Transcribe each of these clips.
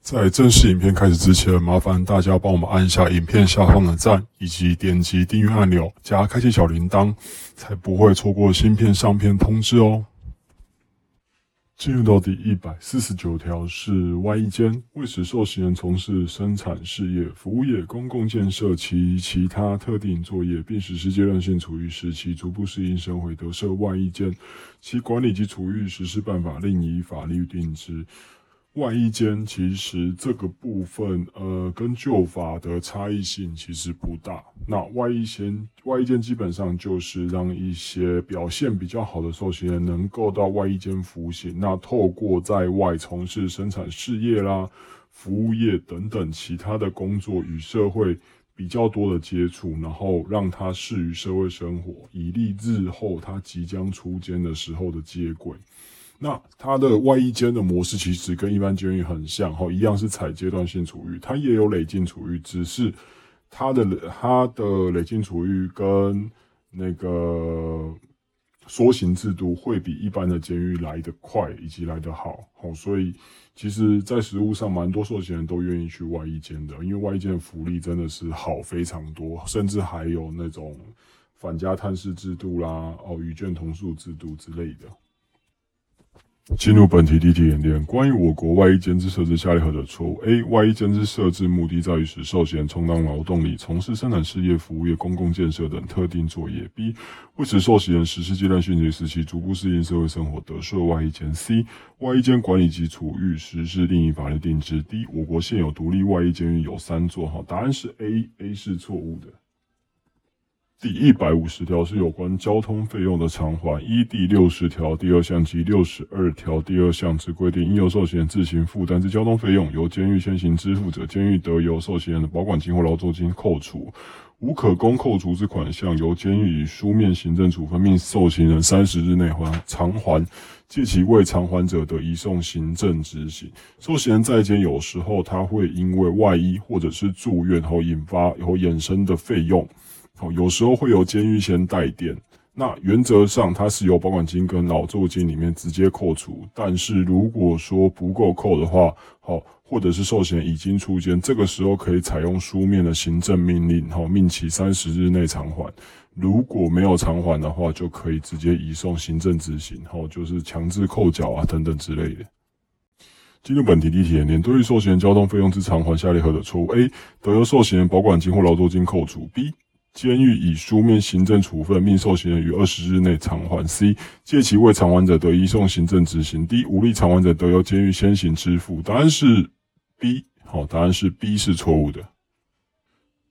在正式影片开始之前，麻烦大家帮我们按一下影片下方的赞，以及点击订阅按钮，加开启小铃铛，才不会错过新片上片通知哦。进入到第一百四十九条是外衣间，为使受刑人从事生产事业、服务业、公共建设及其他特定作业，并实施阶段性处遇时，其逐步适应社会得设外衣间，其管理及处遇实施办法另以法律定之。外衣间其实这个部分，呃，跟旧法的差异性其实不大。那外衣间，外衣间基本上就是让一些表现比较好的受刑人能够到外衣间服刑，那透过在外从事生产事业啦、服务业等等其他的工作，与社会比较多的接触，然后让他适于社会生活，以利日后他即将出监的时候的接轨。那它的外衣间的模式其实跟一般监狱很像，哈，一样是采阶段性处遇，它也有累进处遇，只是它的它的累进处遇跟那个缩刑制度会比一般的监狱来得快以及来得好，好，所以其实，在实务上，蛮多受刑人都愿意去外衣间的，因为外衣间的福利真的是好非常多，甚至还有那种反家探视制度啦，哦，与卷同宿制度之类的。进入本题第一题演练，关于我国外衣监制设置，下列何者错误？A. 外衣监制设置目的在于使受刑人充当劳动力，从事生产事业、服务业、公共建设等特定作业。B. 为使受刑人实施阶段训练时期逐步适应社会生活，得设外衣间。C. 外衣间管理及处遇实施另一法律定制。D. 我国现有独立外衣监狱有三座。哈，答案是 A，A 是错误的。第一百五十条是有关交通费用的偿还。依第六十条第二项及六十二条第二项之规定，应由受刑人自行负担之交通费用，由监狱先行支付者，监狱得由受刑人的保管金或劳作金扣除。无可供扣除之款项，由监狱以书面行政处分命受刑人三十日内还偿还。借其未偿还者，得移送行政执行。受刑人在监有时候他会因为外衣或者是住院后引发后衍生的费用。哦，有时候会由监狱先代垫，那原则上它是由保管金跟劳作金里面直接扣除。但是如果说不够扣的话，好，或者是寿险已经出监，这个时候可以采用书面的行政命令，好，命其三十日内偿还。如果没有偿还的话，就可以直接移送行政执行，好，就是强制扣缴啊等等之类的。进入本题第一题，连对于寿险交通费用之偿还，下列何者错误？A. 得由寿险保管金或劳作金扣除。B. 监狱以书面行政处分命受刑人于二十日内偿还。C. 借其未偿还者得移送行政执行。D. 无力偿还者得由监狱先行支付。答案是 B。好，答案是 B 是错误的。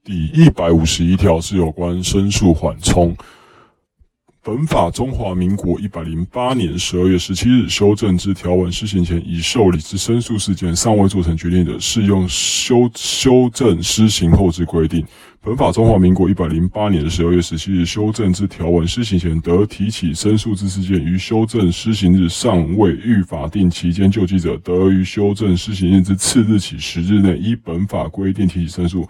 第一百五十一条是有关申诉缓冲。本法中华民国一百零八年十二月十七日修正之条文施行前已受理之申诉事件尚未做成决定者，适用修修正施行后之规定。本法中华民国一百零八年十二月十七日修正之条文施行前得提起申诉之事件，于修正施行日尚未逾法定期间救济者，得于修正施行日之次日起十日内依本法规定提起申诉。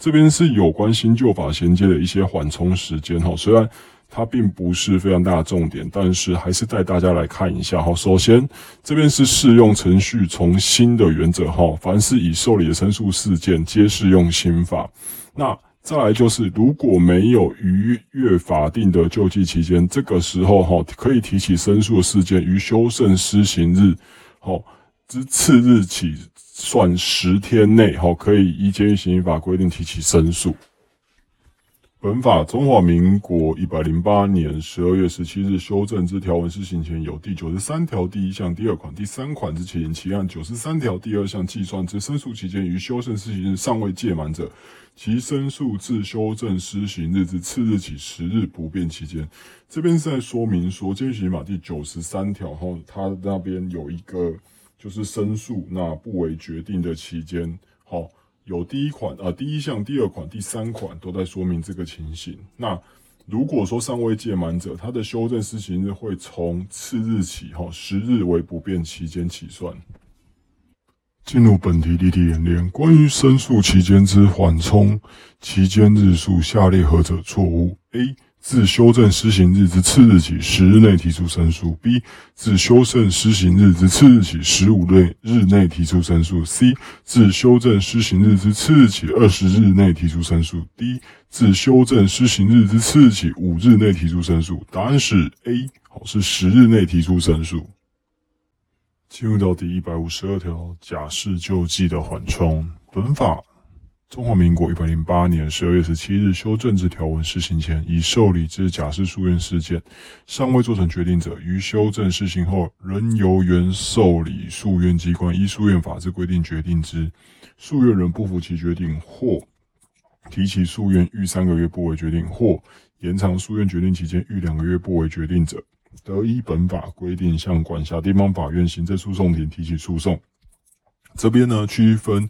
这边是有关新旧法衔接的一些缓冲时间哈，虽然。它并不是非常大的重点，但是还是带大家来看一下哈。首先，这边是适用程序从新的原则哈，凡是已受理的申诉事件，皆适用新法。那再来就是，如果没有逾越法定的救济期间，这个时候哈，可以提起申诉的事件，于修正施行日好之次日起算十天内哈，可以依监狱刑法规定提起申诉。本法中华民国一百零八年十二月十七日修正之条文施行前，有第九十三条第一项第二款、第三款之起因，其按九十三条第二项计算之申诉期间，于修正施行日尚未届满者，其申诉自修正施行日之次日起十日不变期间。这边是在说明说，监狱刑法第九十三条后，它那边有一个就是申诉那不为决定的期间，好。有第一款啊，第一项、第二款、第三款都在说明这个情形。那如果说尚未届满者，他的修正施行日会从次日起，哈，十日为不变期间起算。进入本题例题演练，关于申诉期间之缓冲期间日数，下列何者错误？A 自修正施行日之次日起十日内提出申诉；B. 自修正施行日之次日起十五日日内提出申诉；C. 自修正施行日之次日起二十日内提出申诉；D. 自修正施行日之次日起五日内提出申诉。答案是 A，好，是十日内提出申诉。进入到第一百五十二条，假释救济的缓冲，本法。中华民国一百零八年十二月十七日修正之条文施行前，已受理之假释诉愿事件，尚未做成决定者，于修正施行后，仍由原受理诉愿机关依诉愿法之规定决定之。诉愿人不服其决定，或提起诉愿逾三个月不为决定，或延长诉愿决定期间逾两个月不为决定者，得依本法规定向管辖地方法院行政诉讼庭提起诉讼。这边呢，区分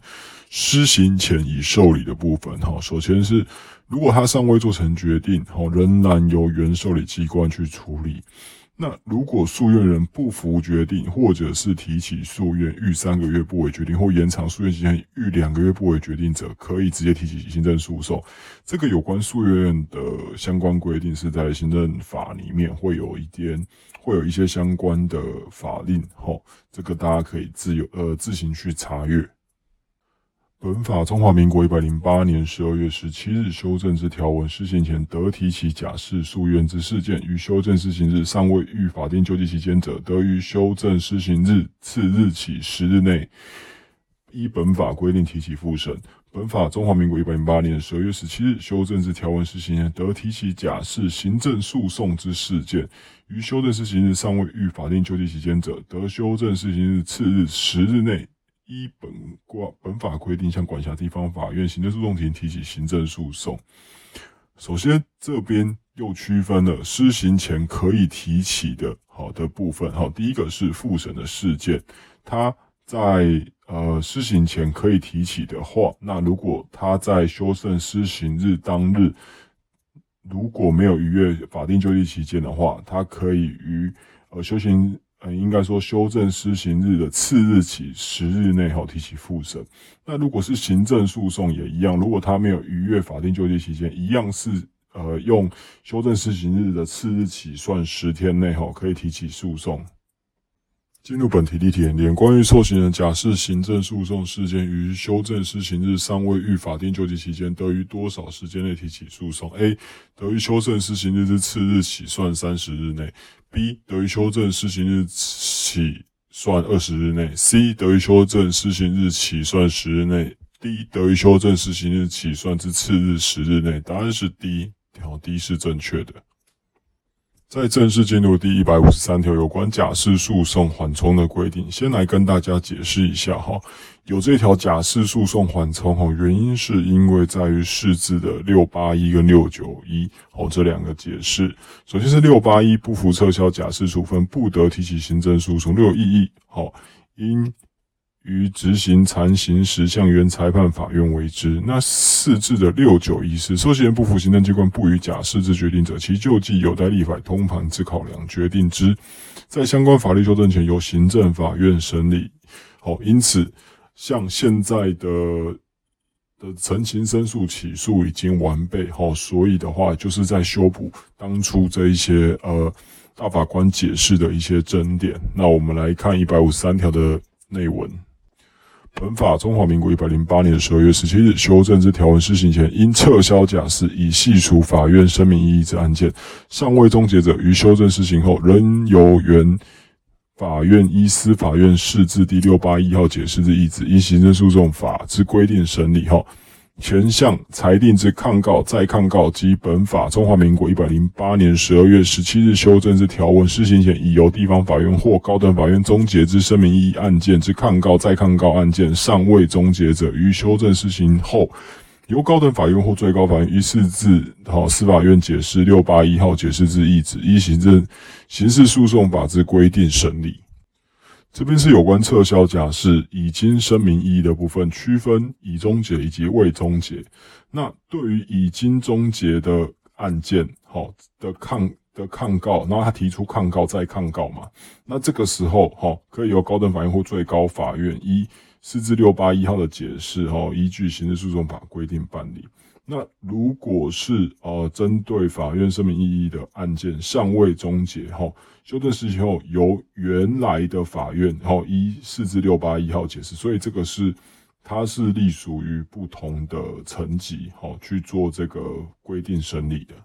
施行前已受理的部分。哈，首先是如果他尚未做成决定，哈，仍然由原受理机关去处理。那如果诉愿人不服决定，或者是提起诉愿逾三个月不为决定，或延长诉愿期间逾两个月不为决定者，可以直接提起行政诉讼。这个有关诉愿的相关规定是在行政法里面会有一点。会有一些相关的法令，吼，这个大家可以自由呃自行去查阅。本法中华民国一百零八年十二月十七日修正之条文施行前，得提起假释诉愿之事件，于修正施行日尚未遇法定救济期间者，得于修正施行日次日起十日内，依本法规定提起复审。本法中华民国一百零八年十二月十七日修正之条文施行前，得提起假释行政诉讼之事件，于修正施行日尚未遇法定救济期间者，得修正施行日次日十日内，依本挂本法规定向管辖地方法院行政诉讼庭提起行政诉讼。首先，这边又区分了施行前可以提起的好的部分。好，第一个是复审的事件，它在。呃，施行前可以提起的话，那如果他在修正施行日当日如果没有逾越法定就济期间的话，他可以于呃修行呃应该说修正施行日的次日起十日内哈提起复审。那如果是行政诉讼也一样，如果他没有逾越法定就济期间，一样是呃用修正施行日的次日起算十天内哈可以提起诉讼。进入本题例题演练，关于受刑人假释行政诉讼事件于修正施行日尚未逾法定救济期间，得于多少时间内提起诉讼？A. 得于修正施行日之次日起算三十日内；B. 得于修正施行日起算二十日内；C. 得于修正施行日起算十日内；D. 得于修正施行日起算之次日十日内。答案是 D，条 D 是正确的。在正式进入第一百五十三条有关假释诉讼缓冲的规定，先来跟大家解释一下哈。有这条假释诉讼缓冲哈，原因是因为在于释字的六八一跟六九一哦这两个解释。首先是六八一不服撤销假释处分，不得提起行政诉讼，六有异议好因。于执行残刑时，向原裁判法院为之。那四字的六九一四，受刑人不服行政机关不予假释之决定者，其救济有待立法通盘之考量决定之。在相关法律修正前，由行政法院审理。好，因此像现在的的陈情申诉起诉已经完备。好，所以的话，就是在修补当初这一些呃大法官解释的一些争点。那我们来看一百五十三条的内文。本法中华民国一百零八年十二月十七日修正之条文施行前，因撤销假释以系除法院声明异议之案件，尚未终结者，于修正施行后，仍由原法院依司法院释字第六八一号解释之意旨，依行政诉讼法之规定审理。后，前项裁定之抗告、再抗告及本法中华民国一百零八年十二月十七日修正之条文施行前，已由地方法院或高等法院终结之声明异议案件之抗告、再抗告案件尚未终结者，于修正施行后，由高等法院或最高法院依释字好司法院解释六八一号解释之意旨，依行政刑事诉讼法之规定审理。这边是有关撤销假释已经声明异议的部分，区分已终结以及未终结。那对于已经终结的案件，好，的抗的抗告，然后他提出抗告再抗告嘛，那这个时候，哈，可以由高等法院或最高法院依四至六八一号的解释，哈，依据刑事诉讼法规定办理。那如果是呃针对法院声明异议的案件尚未终结，哈。修正时期后，由原来的法院，然后一四至六八一号解释，所以这个是它是隶属于不同的层级，好去做这个规定审理的。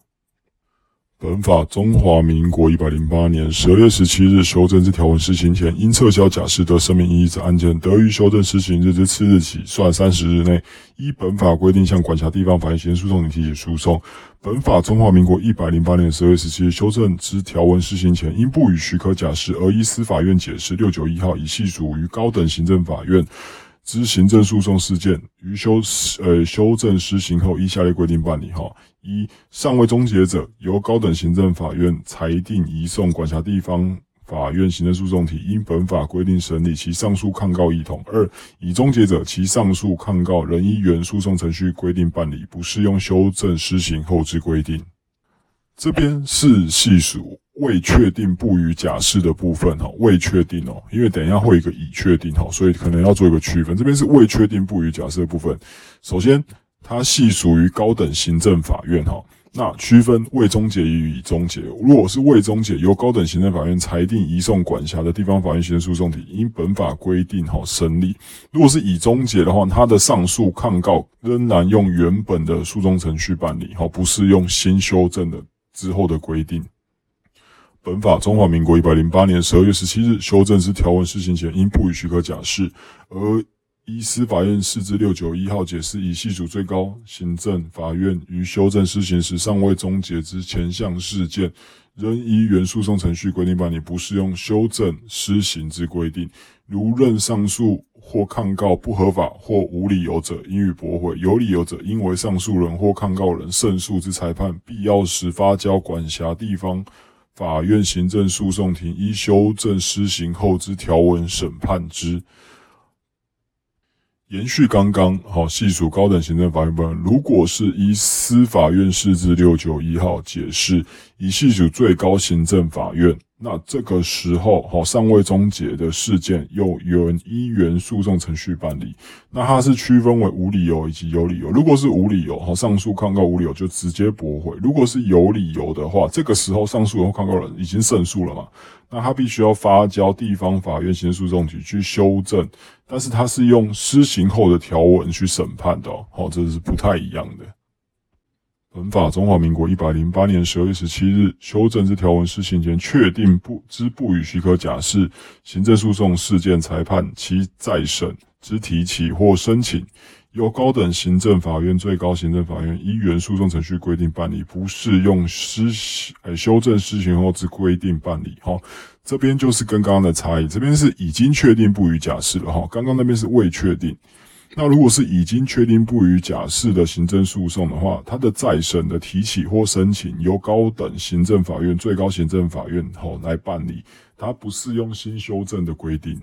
本法中华民国一百零八年十二月十七日修正之条文施行前，因撤销假释得声明异议之案件，得于修正施行日之次日起算三十日内，依本法规定向管辖地方法院刑事诉讼庭提起诉讼。本法中华民国一百零八年十二月十七日修正之条文施行前，因不予许可假释而依司法院解释六九一号，已系属于高等行政法院。之行政诉讼事件于修呃修正施行后，依下列规定办理。哈，一尚未终结者，由高等行政法院裁定移送管辖地方法院行政诉讼体，因本法规定审理其上诉抗告一同。二已终结者，其上诉抗告仍依原诉讼程序规定办理，不适用修正施行后之规定。这边是细数。未确定不予假释的部分哈，未确定哦，因为等一下会有一个已确定哈，所以可能要做一个区分。这边是未确定不予假释的部分。首先，它系属于高等行政法院哈，那区分未终结与已终结。如果是未终结，由高等行政法院裁定移送管辖的地方法院行政诉讼体，因本法规定哈审理。如果是已终结的话，它的上诉抗告仍然用原本的诉讼程序办理哈，不是用新修正的之后的规定。本法中华民国一百零八年十二月十七日修正之条文施行前，因不予许可假释，而依司法院四至六九一号解释，以系属最高行政法院于修正施行时尚未终结之前项事件，仍依原诉讼程序规定办理，不适用修正施行之规定。如认上诉或抗告不合法或无理由者，应予驳回；有理由者，应为上诉人或抗告人胜诉之裁判，必要时发交管辖地方。法院行政诉讼庭依修正施行后之条文审判之。延续刚刚好，系属高等行政法院部分，如果是依司法院释字六九一号解释，以系属最高行政法院。那这个时候，好，尚未终结的事件又原依原诉讼程序办理，那它是区分为无理由以及有理由。如果是无理由，哈，上诉抗告无理由就直接驳回；如果是有理由的话，这个时候上诉或抗告人已经胜诉了嘛，那他必须要发交地方法院刑事诉讼局去修正，但是他是用施行后的条文去审判的，哦，这是不太一样的。本法中华民国一百零八年十二月十七日修正之条文施行前，确定不之不予许可假释行政诉讼事件裁判其再审之提起或申请，由高等行政法院、最高行政法院依原诉讼程序规定办理，不适用施行呃修正施行后之规定办理。哈，这边就是跟刚刚的差异，这边是已经确定不予假释了。哈，刚刚那边是未确定。那如果是已经确定不予假释的行政诉讼的话，它的再审的提起或申请由高等行政法院、最高行政法院吼来办理，它不适用新修正的规定。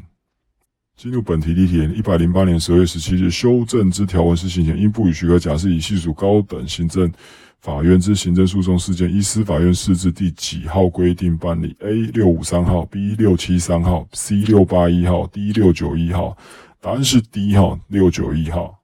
进入本题例题，一百零八年十二月十七日修正之条文是行前，应不予许可假释以系属高等行政法院之行政诉讼事件，依司法院释字第几号规定办理？A 六五三号，B 六七三号，C 六八一号，D 六九一号。答案是 D 号六九一号。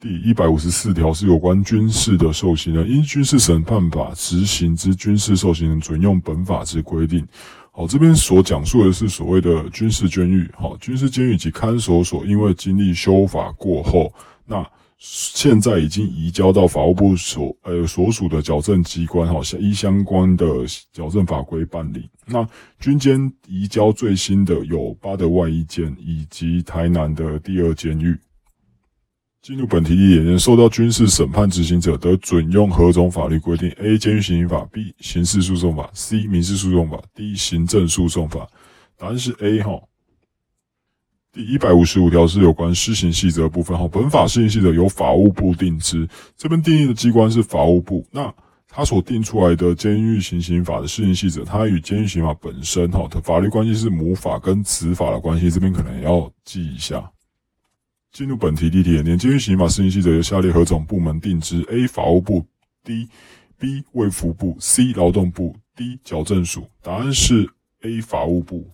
第一百五十四条是有关军事的受刑人，因军事审判法执行之军事受刑人准用本法之规定。好，这边所讲述的是所谓的军事监狱。好，军事监狱及看守所，因为经历修法过后，那。现在已经移交到法务部所呃所属的矫正机关，哈，依相关的矫正法规办理。那军监移交最新的有巴德外一监以及台南的第二监狱。进入本题的演练，受到军事审判执行者得准用何种法律规定？A. 监狱行刑法 B. 刑事诉讼法 C. 民事诉讼法 D. 行政诉讼法。答案是 A 哈。第一百五十五条是有关施行细则部分哈。本法施行细则由法务部定之，这边定义的机关是法务部。那他所定出来的监狱行刑法的施行细则，它与监狱刑法本身哈的法律关系是母法跟子法的关系，这边可能要记一下。进入本题第一题，年监狱刑法施行细则由下列何种部门定之？A. 法务部 D. B. 卫福部 C. 劳动部 D. 矫正署。答案是 A. 法务部。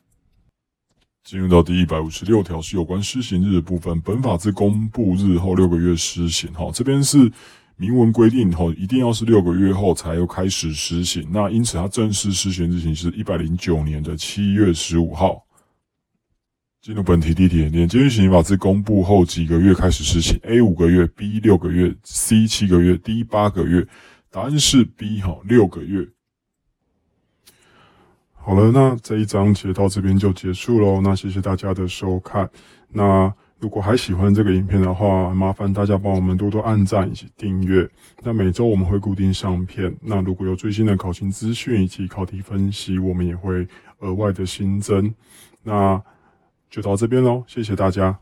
进入到第一百五十六条是有关施行日的部分，本法自公布日后六个月施行。哈，这边是明文规定，哈，一定要是六个月后才又开始施行。那因此它正式施行日期是一百零九年的七月十五号。进入本题第一题，年监狱刑法自公布后几个月开始施行？A 五个月，B 六个月，C 七个月，D 八个月。答案是 B 哈，六个月。好了，那这一章节到这边就结束喽。那谢谢大家的收看。那如果还喜欢这个影片的话，麻烦大家帮我们多多按赞以及订阅。那每周我们会固定上片。那如果有最新的考勤资讯以及考题分析，我们也会额外的新增。那。就到这边喽，谢谢大家。